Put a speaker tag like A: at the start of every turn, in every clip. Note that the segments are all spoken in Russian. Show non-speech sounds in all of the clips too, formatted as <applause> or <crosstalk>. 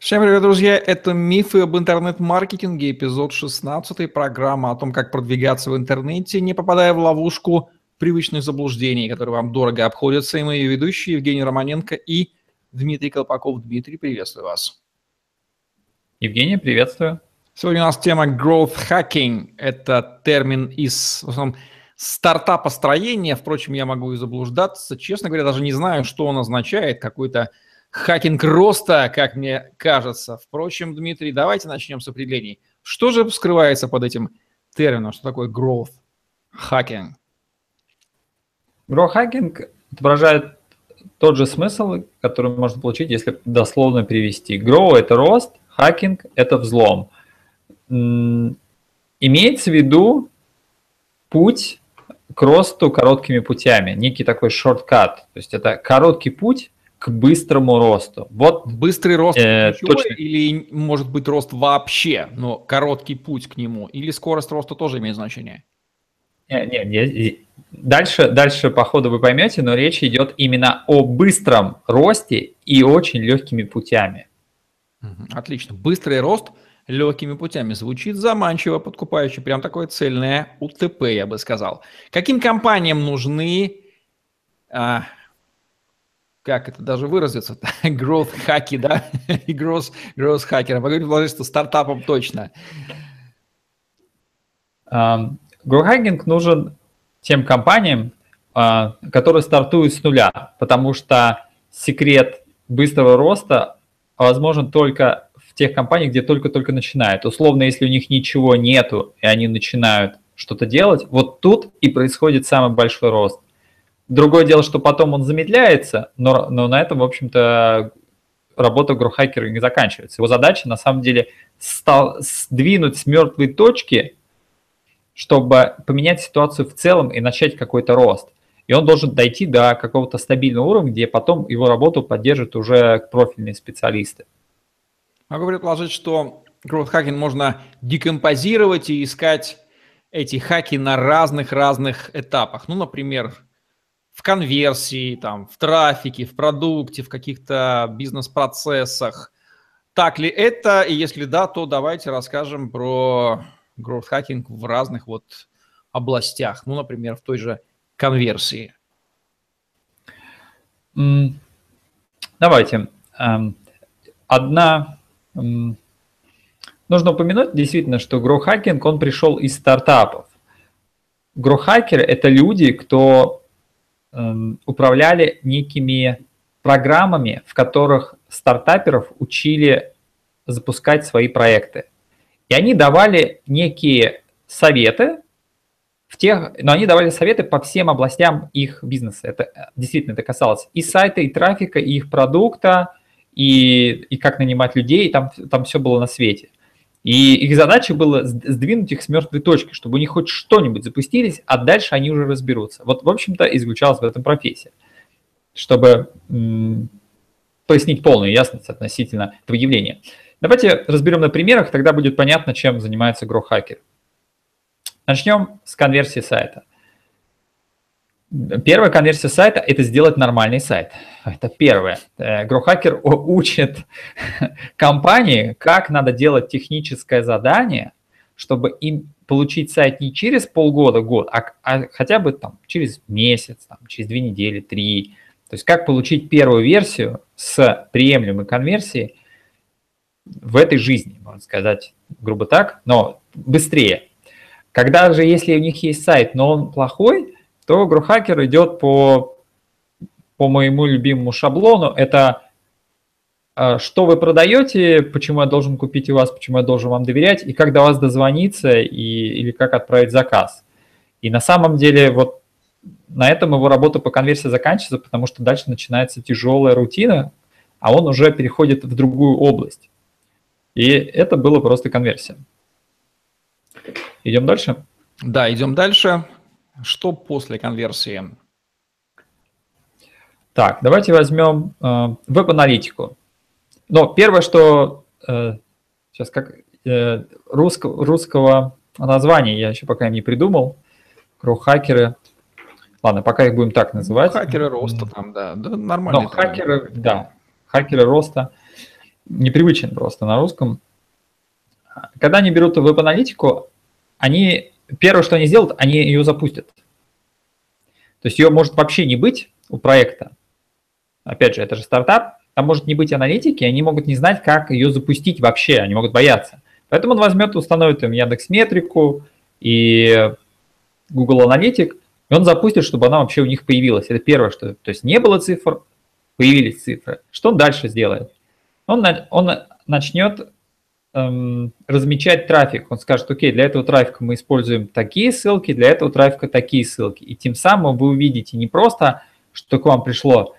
A: Всем привет, друзья! Это «Мифы об интернет-маркетинге», эпизод 16, программа о том, как продвигаться в интернете, не попадая в ловушку привычных заблуждений, которые вам дорого обходятся. И ее ведущие Евгений Романенко и Дмитрий Колпаков. Дмитрий, приветствую вас.
B: Евгений, приветствую.
A: Сегодня у нас тема growth hacking. Это термин из в основном, стартапостроения. Впрочем, я могу и заблуждаться. Честно говоря, даже не знаю, что он означает. Какой-то хакинг роста, как мне кажется. Впрочем, Дмитрий, давайте начнем с определений. Что же скрывается под этим термином? Что такое growth hacking?
B: Growth hacking отображает тот же смысл, который можно получить, если дословно перевести. Grow – это рост, hacking – это взлом. Имеется в виду путь к росту короткими путями, некий такой шорткат. То есть это короткий путь к быстрому росту.
A: Вот быстрый рост э, точно. или может быть рост вообще, но короткий путь к нему, или скорость роста тоже имеет значение?
B: Нет, нет, нет. Дальше, дальше по ходу вы поймете, но речь идет именно о быстром росте и очень легкими путями.
A: Отлично. Быстрый рост легкими путями. Звучит заманчиво, подкупающе. Прям такое цельное УТП, я бы сказал. Каким компаниям нужны а, как это даже выразиться, <laughs> growth хаки, да, и <laughs> growth, growth хакером. Вы говорите, что стартапам точно.
B: Growth hacking нужен тем компаниям, uh, которые стартуют с нуля, потому что секрет быстрого роста возможен только в тех компаниях, где только-только начинают. Условно, если у них ничего нету, и они начинают что-то делать, вот тут и происходит самый большой рост. Другое дело, что потом он замедляется, но, но на этом, в общем-то, работа грохакера не заканчивается. Его задача, на самом деле, стал, сдвинуть с мертвой точки, чтобы поменять ситуацию в целом и начать какой-то рост. И он должен дойти до какого-то стабильного уровня, где потом его работу поддержат уже профильные специалисты.
A: Могу предположить, что hacking можно декомпозировать и искать эти хаки на разных-разных этапах. Ну, например, в конверсии, там, в трафике, в продукте, в каких-то бизнес-процессах. Так ли это? И если да, то давайте расскажем про growth hacking в разных вот областях. Ну, например, в той же конверсии.
B: Давайте. Эм, одна... Нужно упомянуть действительно, что growth hacking, он пришел из стартапов. Growth hacker – это люди, кто управляли некими программами, в которых стартаперов учили запускать свои проекты. И они давали некие советы в тех, но они давали советы по всем областям их бизнеса. Это э, действительно это касалось и сайта, и трафика, и их продукта, и, и как нанимать людей, там, там все было на свете. И их задача была сдвинуть их с мертвой точки, чтобы у них хоть что-нибудь запустились, а дальше они уже разберутся. Вот, в общем-то, и заключалась в этом профессия. Чтобы м- пояснить полную ясность относительно этого явления. Давайте разберем на примерах, тогда будет понятно, чем занимается грохакер. Начнем с конверсии сайта. Первая конверсия сайта – это сделать нормальный сайт. Это первое. Грохакер учит <laughs> компании, как надо делать техническое задание, чтобы им получить сайт не через полгода, год, а, а хотя бы там через месяц, там, через две недели, три. То есть как получить первую версию с приемлемой конверсией в этой жизни, можно сказать, грубо так, но быстрее. Когда же, если у них есть сайт, но он плохой, то грохакер идет по, по моему любимому шаблону. Это а, что вы продаете, почему я должен купить у вас, почему я должен вам доверять, и как до вас дозвониться, и, или как отправить заказ. И на самом деле вот на этом его работа по конверсии заканчивается, потому что дальше начинается тяжелая рутина, а он уже переходит в другую область. И это было просто конверсия. Идем дальше?
A: Да, идем дальше. Что после конверсии?
B: Так, давайте возьмем э, веб-аналитику. Но первое, что э, сейчас как э, русского, русского названия я еще пока не придумал. Крохакеры. Ладно, пока их будем так называть.
A: Хакеры роста там, да, да нормально.
B: Но хакеры, да, хакеры роста. непривычен просто на русском. Когда они берут веб-аналитику, они первое, что они сделают, они ее запустят. То есть ее может вообще не быть у проекта. Опять же, это же стартап, там может не быть аналитики, они могут не знать, как ее запустить вообще, они могут бояться. Поэтому он возьмет, установит им Яндекс Метрику и Google Аналитик, и он запустит, чтобы она вообще у них появилась. Это первое, что... То есть не было цифр, появились цифры. Что он дальше сделает? Он, он начнет размечать трафик. Он скажет, окей, для этого трафика мы используем такие ссылки, для этого трафика такие ссылки. И тем самым вы увидите не просто, что к вам пришло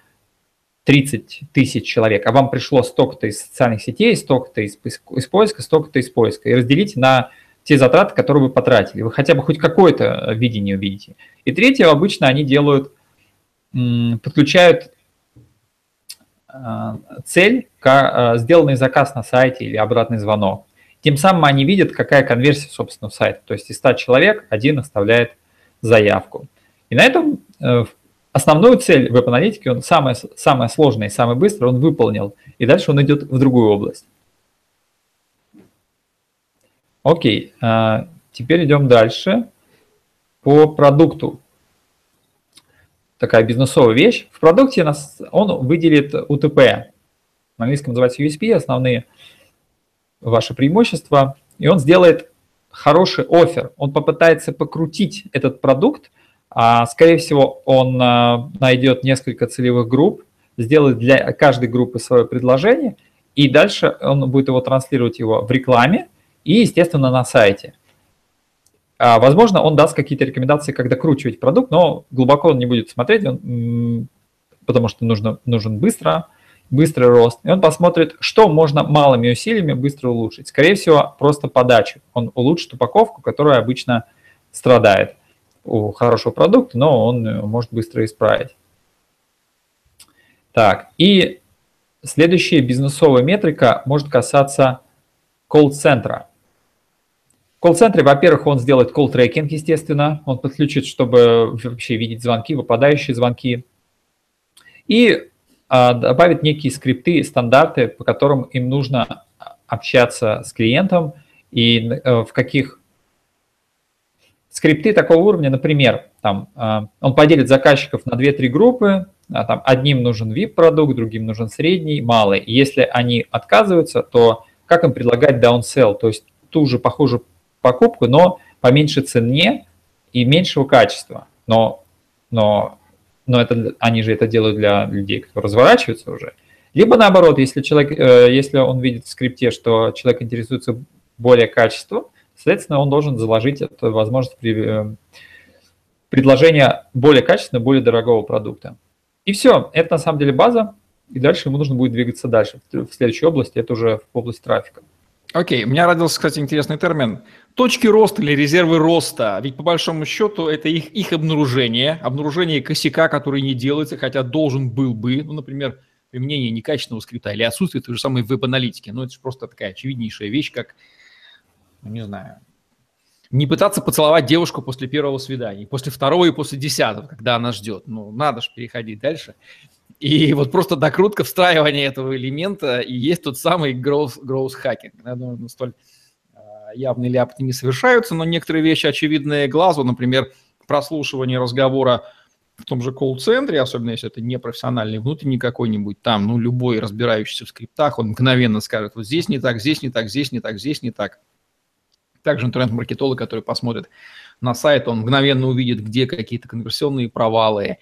B: 30 тысяч человек, а вам пришло столько-то из социальных сетей, столько-то из, из поиска, столько-то из поиска. И разделите на те затраты, которые вы потратили. Вы хотя бы хоть какое-то видение увидите. И третье, обычно они делают, подключают цель, а, сделанный заказ на сайте или обратный звонок. Тем самым они видят, какая конверсия, собственно, сайта. То есть из 100 человек один оставляет заявку. И на этом э, основную цель веб-аналитики, он самое, самое сложное и самое быстрое, он выполнил. И дальше он идет в другую область. Окей, теперь идем дальше по продукту. Такая бизнесовая вещь. В продукте нас, он выделит УТП. На английском называется USP, основные ваши преимущества. И он сделает хороший офер. Он попытается покрутить этот продукт – а, скорее всего, он а, найдет несколько целевых групп, сделает для каждой группы свое предложение, и дальше он будет его транслировать его в рекламе и, естественно, на сайте. А, возможно, он даст какие-то рекомендации, как докручивать продукт, но глубоко он не будет смотреть, он, потому что нужно, нужен быстро, быстрый рост. И он посмотрит, что можно малыми усилиями быстро улучшить. Скорее всего, просто подачу. Он улучшит упаковку, которая обычно страдает у хорошего продукта, но он э, может быстро исправить. Так, и следующая бизнесовая метрика может касаться колл-центра. Колл-центре, во-первых, он сделает колл-трекинг, естественно, он подключит, чтобы вообще видеть звонки, выпадающие звонки, и а, добавит некие скрипты, стандарты, по которым им нужно общаться с клиентом. И э, в каких скрипты такого уровня, например, там, а, он поделит заказчиков на 2-3 группы, а, там, одним нужен VIP-продукт, другим нужен средний, малый. Если они отказываются, то как им предлагать downsell, то есть ту же похожую покупку, но по меньшей цене и меньшего качества. Но, но, но это, они же это делают для людей, которые разворачиваются уже. Либо наоборот, если, человек, э, если он видит в скрипте, что человек интересуется более качеством, Соответственно, он должен заложить эту возможность при, э, предложения более качественного, более дорогого продукта. И все, это на самом деле база, и дальше ему нужно будет двигаться дальше. В следующей области это уже в область трафика.
A: Окей, okay. у меня родился, кстати, интересный термин. Точки роста или резервы роста. Ведь по большому счету это их, их обнаружение, обнаружение косяка, который не делается, хотя должен был бы, ну, например, применение некачественного скрипта или отсутствие той же самой веб-аналитики. Ну, это же просто такая очевиднейшая вещь, как ну, не знаю, не пытаться поцеловать девушку после первого свидания, после второго и после десятого, когда она ждет. Ну, надо же переходить дальше. И вот просто докрутка, встраивание этого элемента и есть тот самый growth, growth hacking. Я думаю, ну, столь а, явные ляпты не совершаются, но некоторые вещи очевидные глазу, например, прослушивание разговора в том же колл-центре, особенно если это не профессиональный внутренний какой-нибудь там, ну, любой разбирающийся в скриптах, он мгновенно скажет, вот здесь не так, здесь не так, здесь не так, здесь не так. Также интернет-маркетолог, который посмотрит на сайт, он мгновенно увидит, где какие-то конверсионные провалы.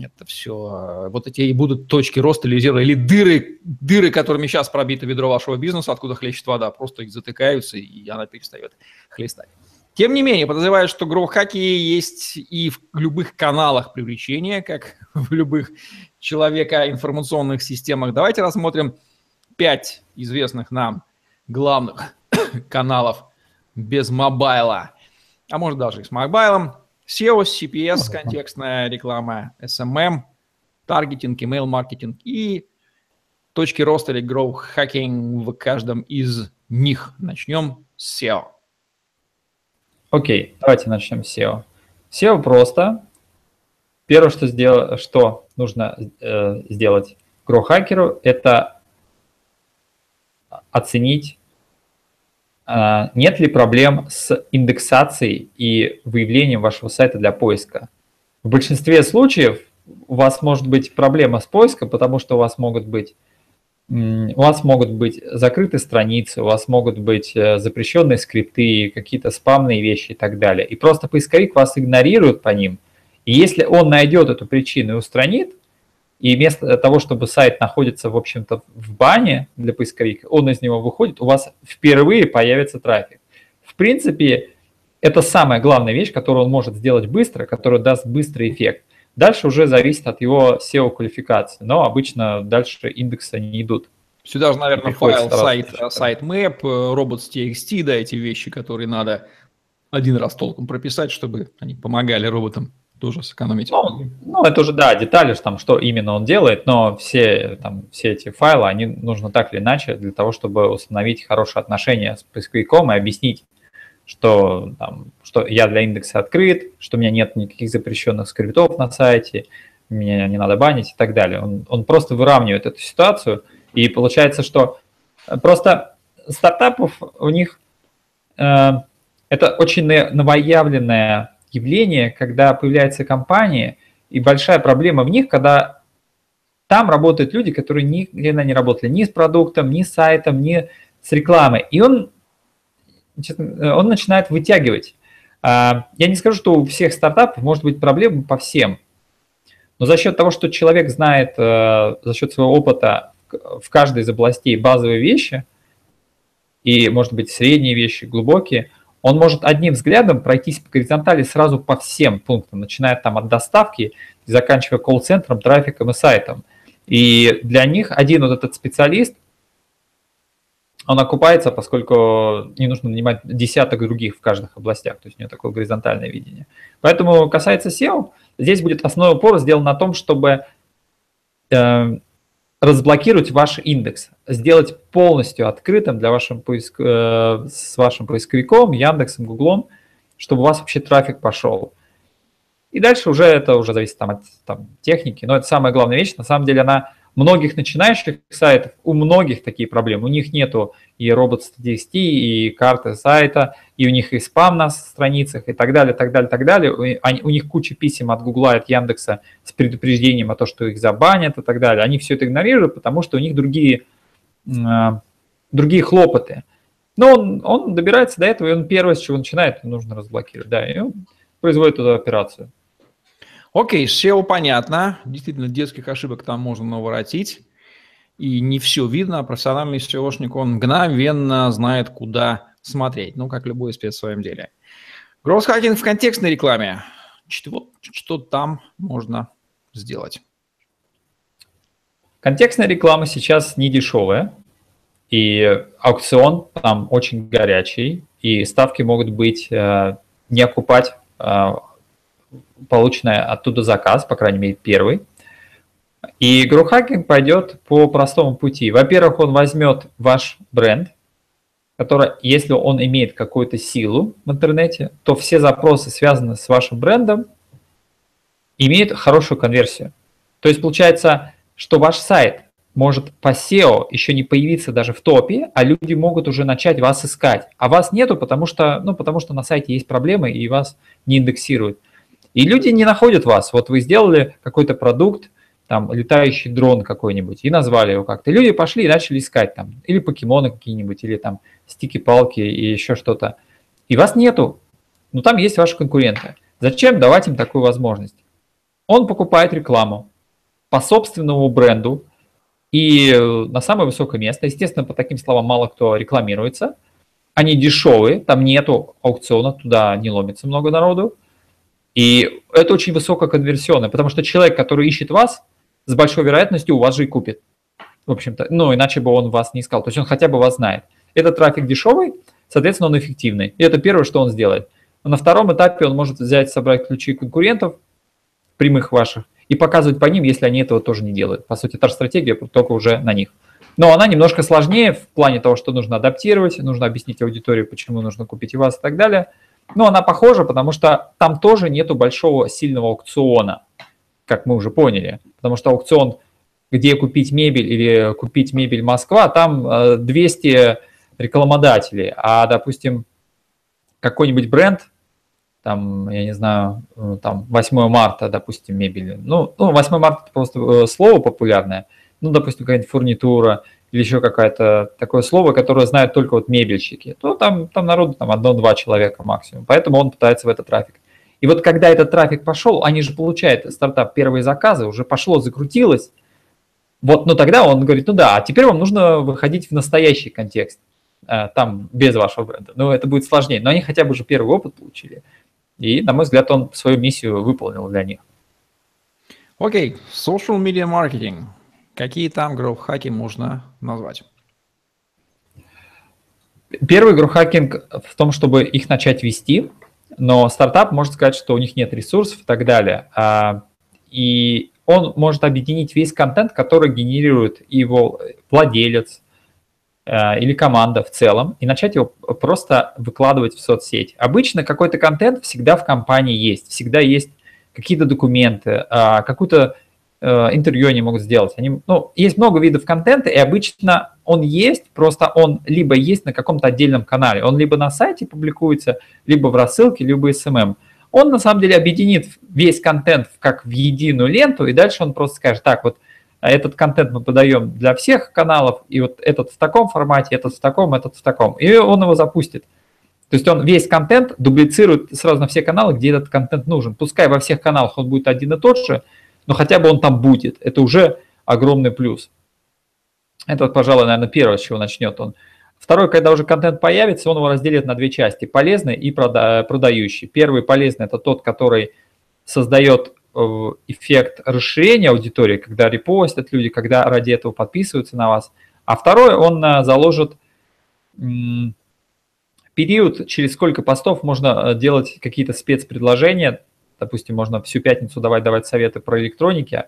A: Это все. Вот эти и будут точки роста или зера, или дыры, дыры, которыми сейчас пробито ведро вашего бизнеса, откуда хлещет вода, просто их затыкаются, и она перестает хлестать. Тем не менее, подозреваю, что гроу-хаки есть и в любых каналах привлечения, как <laughs> в любых человека информационных системах. Давайте рассмотрим пять известных нам главных <coughs> каналов без мобайла, а может даже и с мобайлом. SEO, CPS, контекстная реклама, SMM, таргетинг, email маркетинг и точки роста или growth hacking в каждом из них. Начнем с SEO.
B: Окей, okay, давайте начнем с SEO. SEO просто. Первое, что, сдел... что нужно э, сделать grow хакеру, это оценить, нет ли проблем с индексацией и выявлением вашего сайта для поиска. В большинстве случаев у вас может быть проблема с поиском, потому что у вас могут быть у вас могут быть закрыты страницы, у вас могут быть э, запрещенные скрипты, какие-то спамные вещи и так далее. И просто поисковик вас игнорирует по ним. И если он найдет эту причину и устранит, и вместо того, чтобы сайт находится, в общем-то, в бане для поисковика, он из него выходит, у вас впервые появится трафик. В принципе, это самая главная вещь, которую он может сделать быстро, которая даст быстрый эффект. Дальше уже зависит от его SEO-квалификации, но обычно дальше индексы не идут.
A: Сюда же, наверное, файл, сайт, сайт map, robots.txt, да, эти вещи, которые надо один раз толком прописать, чтобы они помогали роботам тоже сэкономить.
B: Ну, ну, это уже, да, детали, там, что именно он делает, но все, там, все эти файлы, они нужно так или иначе для того, чтобы установить хорошие отношения с поисковиком и объяснить, что, там, что я для индекса открыт, что у меня нет никаких запрещенных скриптов на сайте, меня не надо банить и так далее. Он, он просто выравнивает эту ситуацию, и получается, что просто стартапов у них э, это очень новоявленная явление, когда появляются компании, и большая проблема в них, когда там работают люди, которые никогда не работали ни с продуктом, ни с сайтом, ни с рекламой. И он, он начинает вытягивать. А, я не скажу, что у всех стартапов может быть проблема по всем, но за счет того, что человек знает э, за счет своего опыта в каждой из областей базовые вещи, и, может быть, средние вещи, глубокие, он может одним взглядом пройтись по горизонтали сразу по всем пунктам, начиная там от доставки заканчивая колл-центром, трафиком и сайтом. И для них один вот этот специалист, он окупается, поскольку не нужно нанимать десяток других в каждых областях, то есть у него такое горизонтальное видение. Поэтому касается SEO, здесь будет основной упор сделан на том, чтобы э, разблокировать ваш индекс, сделать полностью открытым для вашим поиск, э, с вашим поисковиком, Яндексом, Гуглом, чтобы у вас вообще трафик пошел. И дальше уже это уже зависит там, от там, техники, но это самая главная вещь. На самом деле она многих начинающих сайтов, у многих такие проблемы. У них нету и robots.txt, и карты сайта, и у них и спам на страницах, и так далее, так далее, так далее. Они, у них куча писем от Гугла, от Яндекса с предупреждением о том, что их забанят и так далее. Они все это игнорируют, потому что у них другие, э, другие хлопоты. Но он, он добирается до этого, и он первое, с чего начинает, нужно разблокировать. Да, и он производит эту операцию.
A: Окей, SEO понятно. Действительно, детских ошибок там можно наворотить. И не все видно. Профессиональный SEOшник, он мгновенно знает, куда смотреть. Ну, как любой спец в своем деле. Гроссхакинг в контекстной рекламе. Что, что там можно сделать?
B: Контекстная реклама сейчас не дешевая. И аукцион там очень горячий. И ставки могут быть э, не окупать э, полученный оттуда заказ, по крайней мере, первый. И гроу-хакинг пойдет по простому пути. Во-первых, он возьмет ваш бренд, который, если он имеет какую-то силу в интернете, то все запросы, связанные с вашим брендом, имеют хорошую конверсию. То есть получается, что ваш сайт может по SEO еще не появиться даже в топе, а люди могут уже начать вас искать. А вас нету, потому что, ну, потому что на сайте есть проблемы и вас не индексируют. И люди не находят вас. Вот вы сделали какой-то продукт, там, летающий дрон какой-нибудь, и назвали его как-то. Люди пошли и начали искать там, или покемоны какие-нибудь, или там стики-палки, и еще что-то. И вас нету. Но там есть ваши конкуренты. Зачем давать им такую возможность? Он покупает рекламу по собственному бренду и на самое высокое место. Естественно, по таким словам мало кто рекламируется. Они дешевые, там нету аукциона, туда не ломится много народу. И это очень высококонверсионно, потому что человек, который ищет вас, с большой вероятностью у вас же и купит. В общем-то, ну, иначе бы он вас не искал. То есть он хотя бы вас знает. Этот трафик дешевый, соответственно, он эффективный. И это первое, что он сделает. На втором этапе он может взять, собрать ключи конкурентов, прямых ваших, и показывать по ним, если они этого тоже не делают. По сути, та же стратегия, только уже на них. Но она немножко сложнее в плане того, что нужно адаптировать, нужно объяснить аудитории, почему нужно купить и вас и так далее. Но она похожа, потому что там тоже нету большого сильного аукциона, как мы уже поняли. Потому что аукцион где купить мебель или купить мебель Москва, там 200 э, рекламодателей, а, допустим, какой-нибудь бренд, там, я не знаю, э, там 8 марта, допустим, мебель, ну, ну 8 марта это просто э, слово популярное, ну, допустим, какая-нибудь фурнитура или еще какое-то такое слово, которое знают только вот мебельщики, то там, там народу там одно-два человека максимум, поэтому он пытается в этот трафик. И вот когда этот трафик пошел, они же получают стартап первые заказы, уже пошло, закрутилось, вот, ну тогда он говорит, ну да, а теперь вам нужно выходить в настоящий контекст, э, там без вашего бренда. Ну, это будет сложнее, но они хотя бы уже первый опыт получили. И, на мой взгляд, он свою миссию выполнил для них.
A: Окей, okay. social media marketing. Какие там гроу-хаки можно назвать?
B: Первый гроу-хакинг в том, чтобы их начать вести, но стартап может сказать, что у них нет ресурсов и так далее. А, и он может объединить весь контент, который генерирует его владелец э, или команда в целом, и начать его просто выкладывать в соцсеть. Обычно какой-то контент всегда в компании есть, всегда есть какие-то документы, а, какую-то интервью они могут сделать. Они, ну, есть много видов контента, и обычно он есть, просто он либо есть на каком-то отдельном канале, он либо на сайте публикуется, либо в рассылке, либо SMM он на самом деле объединит весь контент как в единую ленту, и дальше он просто скажет, так, вот а этот контент мы подаем для всех каналов, и вот этот в таком формате, этот в таком, этот в таком, и он его запустит. То есть он весь контент дублицирует сразу на все каналы, где этот контент нужен. Пускай во всех каналах он будет один и тот же, но хотя бы он там будет. Это уже огромный плюс. Это, пожалуй, наверное, первое, с чего начнет он. Второй, когда уже контент появится, он его разделит на две части, полезный и прода продающий. Первый полезный – это тот, который создает э, эффект расширения аудитории, когда репостят люди, когда ради этого подписываются на вас. А второй, он э, заложит период, через сколько постов можно э, делать какие-то спецпредложения. Допустим, можно всю пятницу давать давать советы про электроники,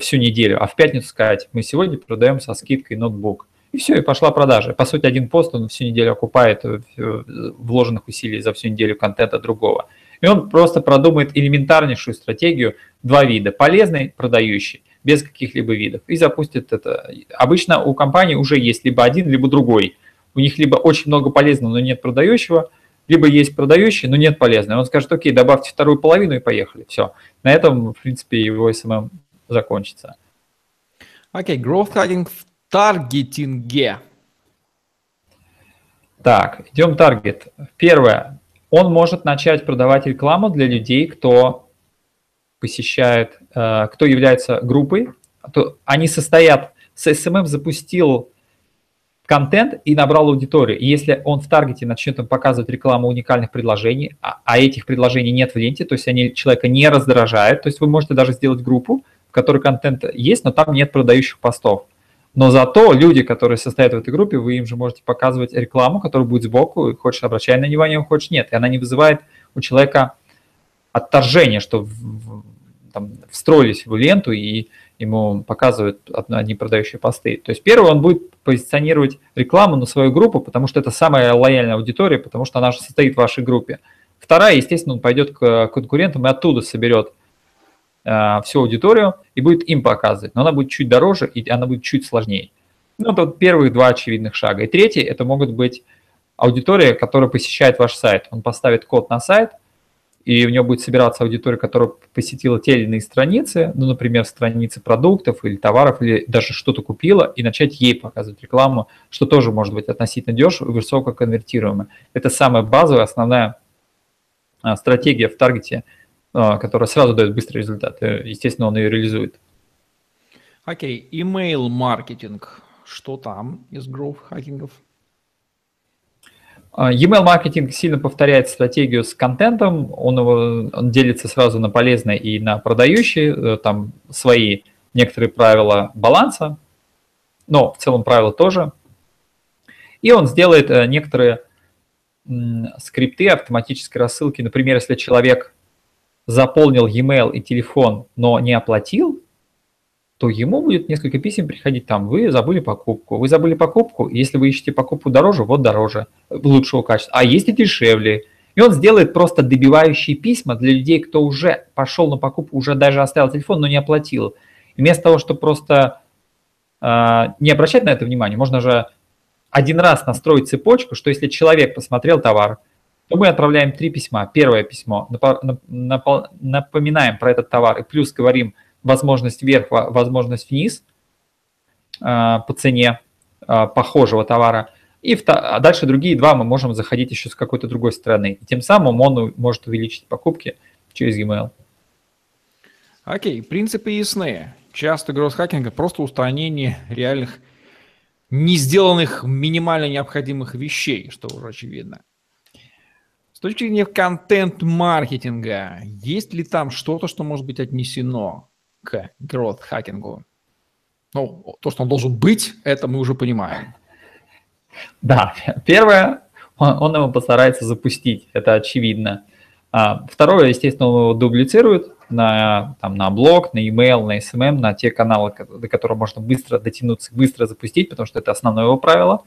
B: всю неделю, а в пятницу сказать, мы сегодня продаем со скидкой ноутбук. И все, и пошла продажа. По сути, один пост он всю неделю окупает э, вложенных усилий за всю неделю контента другого. И он просто продумает элементарнейшую стратегию, два вида, полезный, продающий, без каких-либо видов, и запустит это. Обычно у компании уже есть либо один, либо другой. У них либо очень много полезного, но нет продающего, либо есть продающий, но нет полезного. Он скажет, окей, добавьте вторую половину и поехали. Все. На этом, в принципе, его SMM закончится.
A: Окей, okay, growth hacking таргетинге?
B: Так, идем таргет. Первое. Он может начать продавать рекламу для людей, кто посещает, э, кто является группой. Они состоят, с SMM запустил контент и набрал аудиторию. И если он в таргете начнет им показывать рекламу уникальных предложений, а, а этих предложений нет в ленте, то есть они человека не раздражают, то есть вы можете даже сделать группу, в которой контент есть, но там нет продающих постов. Но зато люди, которые состоят в этой группе, вы им же можете показывать рекламу, которая будет сбоку, и хочешь обращай на внимание, хочешь нет. И она не вызывает у человека отторжение, что в, там, встроились в ленту и ему показывают одни продающие посты. То есть первый он будет позиционировать рекламу на свою группу, потому что это самая лояльная аудитория, потому что она же состоит в вашей группе. Вторая, естественно, он пойдет к конкурентам и оттуда соберет Э, всю аудиторию и будет им показывать, но она будет чуть дороже и она будет чуть сложнее. Ну, это вот первые два очевидных шага. И третий, это могут быть аудитория, которая посещает ваш сайт. Он поставит код на сайт, и у него будет собираться аудитория, которая посетила те или иные страницы, ну, например, страницы продуктов или товаров, или даже что-то купила, и начать ей показывать рекламу, что тоже может быть относительно дешево и высоко конвертируемо. Это самая базовая, основная а, стратегия в таргете – а, которая сразу дает быстрый результат. Э, естественно, он ее реализует.
A: Окей, email маркетинг. Что там из growth хакингов?
B: Email маркетинг сильно повторяет стратегию с контентом, он, его, он делится сразу на полезные и на продающие, э, там свои некоторые правила баланса, но в целом правила тоже. И он сделает э, некоторые скрипты автоматической рассылки. Например, если человек заполнил e-mail и телефон, но не оплатил, то ему будет несколько писем приходить там, вы забыли покупку, вы забыли покупку, если вы ищете покупку дороже, вот дороже, лучшего качества, а есть и дешевле. И он сделает просто добивающие письма для людей, кто уже пошел на покупку, уже даже оставил телефон, но не оплатил. И вместо того, чтобы просто э, не обращать на это внимание. Можно же один раз настроить цепочку, что если человек посмотрел товар, то мы отправляем три письма. Первое письмо, напоминаем про этот товар и плюс говорим возможность вверх, возможность вниз по цене похожего товара. И а дальше другие два мы можем заходить еще с какой-то другой стороны. И тем самым он может увеличить покупки через e-mail.
A: Окей, принципы ясны. Часто гросс-хакинг – просто устранение реальных не сделанных минимально необходимых вещей, что уже очевидно. С точки зрения контент-маркетинга, есть ли там что-то, что может быть отнесено к грowth-хакингу? Ну, то, что он должен быть, это мы уже понимаем.
B: Да, первое, он, он его постарается запустить, это очевидно. А, второе, естественно, он его дублицирует на, там, на блог, на email, на SMM, на те каналы, до которых можно быстро дотянуться, быстро запустить, потому что это основное его правило.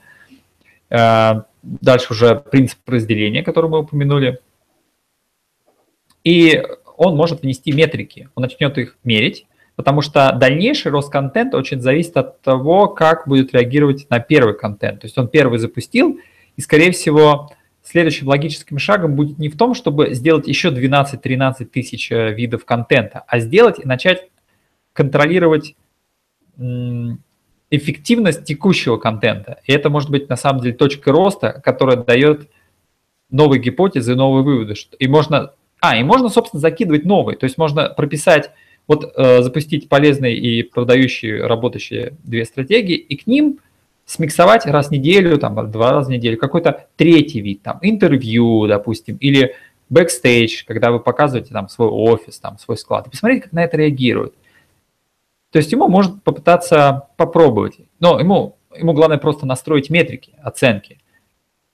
B: А, дальше уже принцип разделения, который мы упомянули. И он может внести метрики, он начнет их мерить, потому что дальнейший рост контента очень зависит от того, как будет реагировать на первый контент. То есть он первый запустил, и, скорее всего, следующим логическим шагом будет не в том, чтобы сделать еще 12-13 тысяч э, видов контента, а сделать и начать контролировать эффективность текущего контента. И это может быть на самом деле точка роста, которая дает новые гипотезы, новые выводы. И можно, а, и можно, собственно, закидывать новые. То есть можно прописать вот э, запустить полезные и продающие, работающие две стратегии, и к ним смиксовать раз в неделю, там, два раза в неделю какой-то третий вид, там, интервью, допустим, или бэкстейдж, когда вы показываете там свой офис, там, свой склад, и посмотреть, как на это реагируют. То есть ему может попытаться попробовать, но ему, ему главное просто настроить метрики, оценки.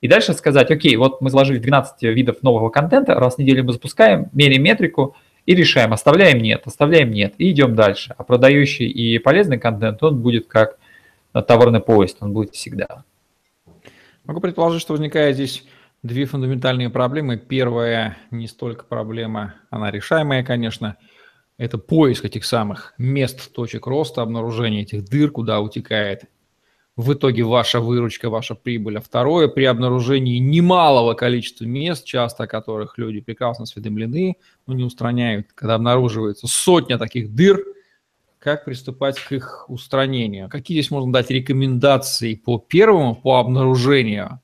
B: И дальше сказать, окей, вот мы заложили 12 видов нового контента, раз в неделю мы запускаем, меряем метрику – и решаем, оставляем нет, оставляем нет, и идем дальше. А продающий и полезный контент, он будет как товарный поезд, он будет всегда.
A: Могу предположить, что возникает здесь две фундаментальные проблемы. Первая не столько проблема, она решаемая, конечно, это поиск этих самых мест, точек роста, обнаружение этих дыр, куда утекает в итоге ваша выручка, ваша прибыль. А второе, при обнаружении немалого количества мест, часто которых люди прекрасно осведомлены, но не устраняют, когда обнаруживается сотня таких дыр, как приступать к их устранению. Какие здесь можно дать рекомендации по первому, по обнаружению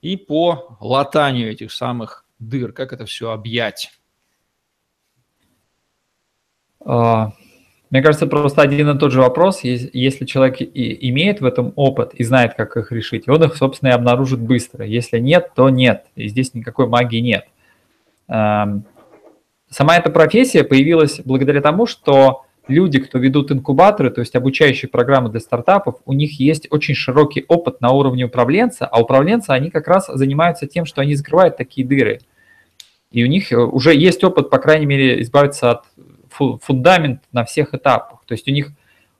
A: и по латанию этих самых дыр, как это все объять?
B: Мне кажется, просто один и тот же вопрос, если человек и имеет в этом опыт и знает, как их решить, он их, собственно, и обнаружит быстро. Если нет, то нет. И здесь никакой магии нет. Эм, сама эта профессия появилась благодаря тому, что люди, кто ведут инкубаторы, то есть обучающие программы для стартапов, у них есть очень широкий опыт на уровне управленца, а управленцы, они как раз занимаются тем, что они закрывают такие дыры. И у них уже есть опыт, по крайней мере, избавиться от фундамент на всех этапах. То есть у них,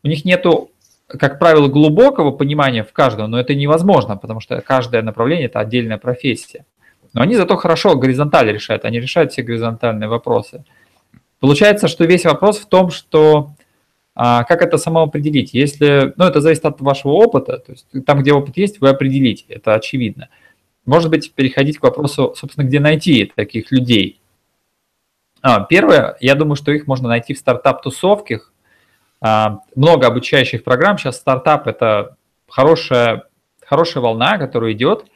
B: у них нету, как правило, глубокого понимания в каждом, но это невозможно, потому что каждое направление – это отдельная профессия. Но они зато хорошо горизонтали решают, они решают все горизонтальные вопросы. Получается, что весь вопрос в том, что а, как это самоопределить. Если, ну, это зависит от вашего опыта, то есть там, где опыт есть, вы определите, это очевидно. Может быть, переходить к вопросу, собственно, где найти таких людей. А, первое, я думаю, что их можно найти в стартап-тусовках. А, много обучающих программ. Сейчас стартап – это хорошая, хорошая волна, которая идет.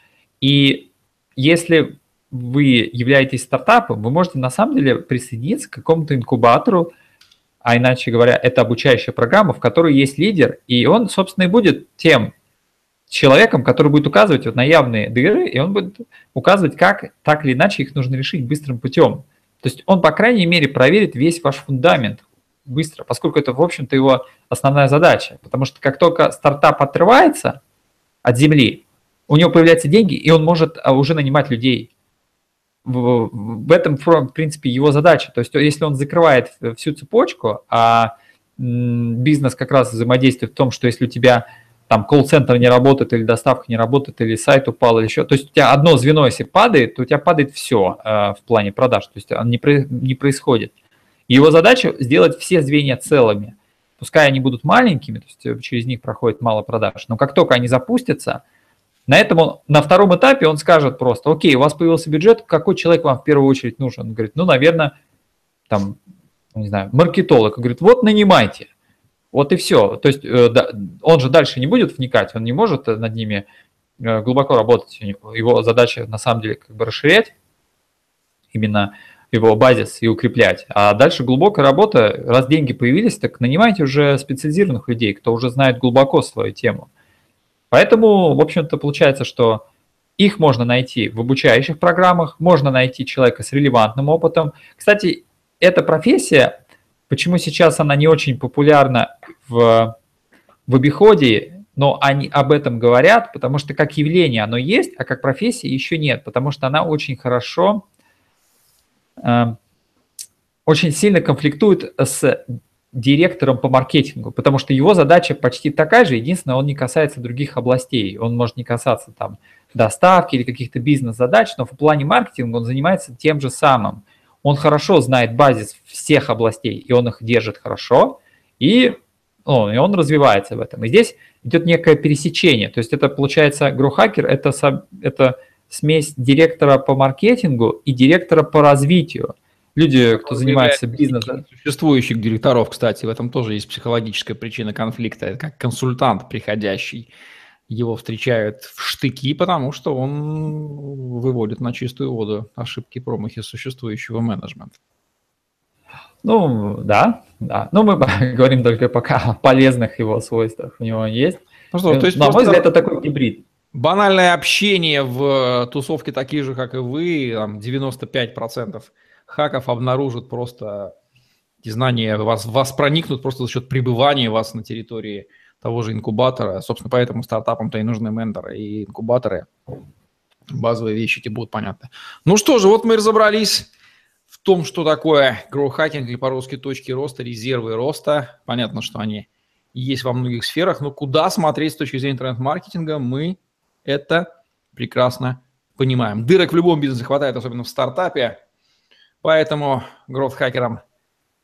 B: И если вы являетесь стартапом, вы можете на самом деле присоединиться к какому-то инкубатору, а иначе говоря, это обучающая программа, в которой есть лидер, и он, собственно, и будет тем человеком, который будет указывать вот на явные дыры, и он будет указывать, как так или иначе их нужно решить быстрым путем. То есть он, по крайней мере, проверит весь ваш фундамент быстро, поскольку это, в общем-то, его основная задача. Потому что как только стартап отрывается от земли, у него появляются деньги, и он может а, уже нанимать людей. В, в этом, в принципе, его задача. То есть если он закрывает всю цепочку, а бизнес как раз взаимодействует в том, что если у тебя там колл-центр не работает, или доставка не работает, или сайт упал, или еще. То есть у тебя одно звено, если падает, то у тебя падает все э, в плане продаж, то есть оно не, не происходит. Его задача сделать все звенья целыми. пускай они будут маленькими, то есть э, через них проходит мало продаж, но как только они запустятся, на этом он, на втором этапе он скажет просто, окей, у вас появился бюджет, какой человек вам в первую очередь нужен? Он говорит, ну, наверное, там, не знаю, маркетолог. Он говорит, вот нанимайте. Вот и все. То есть э, он же дальше не будет вникать, он не может над ними э, глубоко работать. Его задача на самом деле как бы расширять именно его базис и укреплять. А дальше глубокая работа, раз деньги появились, так нанимайте уже специализированных людей, кто уже знает глубоко свою тему. Поэтому, в общем-то, получается, что их можно найти в обучающих программах, можно найти человека с релевантным опытом. Кстати, эта профессия, почему сейчас она не очень популярна в, в обиходе, но они об этом говорят, потому что как явление оно есть, а как профессия еще нет, потому что она очень хорошо Эм, очень сильно конфликтует с директором по маркетингу, потому что его задача почти такая же, единственное, он не касается других областей, он может не касаться там доставки или каких-то бизнес-задач, но в плане маркетинга он занимается тем же самым. Он хорошо знает базис всех областей, и он их держит хорошо, и, ну, и он развивается в этом. И здесь идет некое пересечение, то есть это получается, грохакер это, это смесь директора по маркетингу и директора по развитию. Люди, кто занимается бизнесом.
A: Существующих директоров, кстати, в этом тоже есть психологическая причина конфликта. Это как консультант приходящий. Его встречают в штыки, потому что он выводит на чистую воду ошибки промахи существующего менеджмента.
B: Ну, да, да. Но мы <laughs> говорим только пока о полезных его свойствах. У него есть. Ну что, то есть на мой взгляд, это такой гибрид
A: банальное общение в тусовке таких же, как и вы, там 95% хаков обнаружат просто эти знания, вас, вас проникнут просто за счет пребывания вас на территории того же инкубатора. Собственно, поэтому стартапам-то и нужны менторы и инкубаторы. Базовые вещи эти будут понятны. Ну что же, вот мы разобрались в том, что такое гроу-хакинг или по-русски точки роста, резервы роста. Понятно, что они есть во многих сферах, но куда смотреть с точки зрения интернет-маркетинга, мы это прекрасно понимаем. Дырок в любом бизнесе хватает, особенно в стартапе. Поэтому гроуth-хакером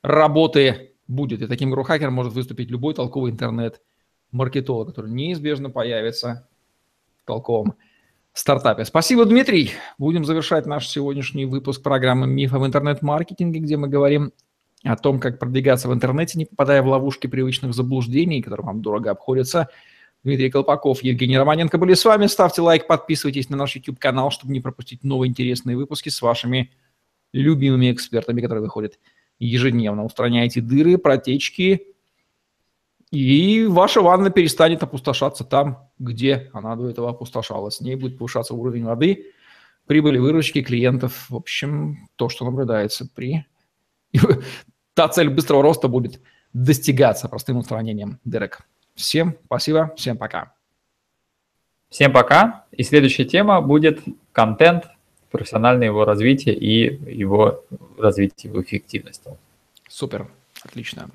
A: работы будет. И таким гроуth-хакером может выступить любой толковый интернет-маркетолог, который неизбежно появится в толковом стартапе. Спасибо, Дмитрий. Будем завершать наш сегодняшний выпуск программы «Миф об интернет-маркетинге», где мы говорим о том, как продвигаться в интернете, не попадая в ловушки привычных заблуждений, которые вам дорого обходятся – Дмитрий Колпаков, Евгений Романенко были с вами. Ставьте лайк, подписывайтесь на наш YouTube-канал, чтобы не пропустить новые интересные выпуски с вашими любимыми экспертами, которые выходят ежедневно. Устраняйте дыры, протечки, и ваша ванна перестанет опустошаться там, где она до этого опустошалась. С ней будет повышаться уровень воды, прибыли выручки клиентов. В общем, то, что наблюдается при... <laughs> Та цель быстрого роста будет достигаться простым устранением дырок. Всем спасибо, всем пока.
B: Всем пока. И следующая тема будет контент, профессиональное его развитие и его развитие в эффективности.
A: Супер, отлично.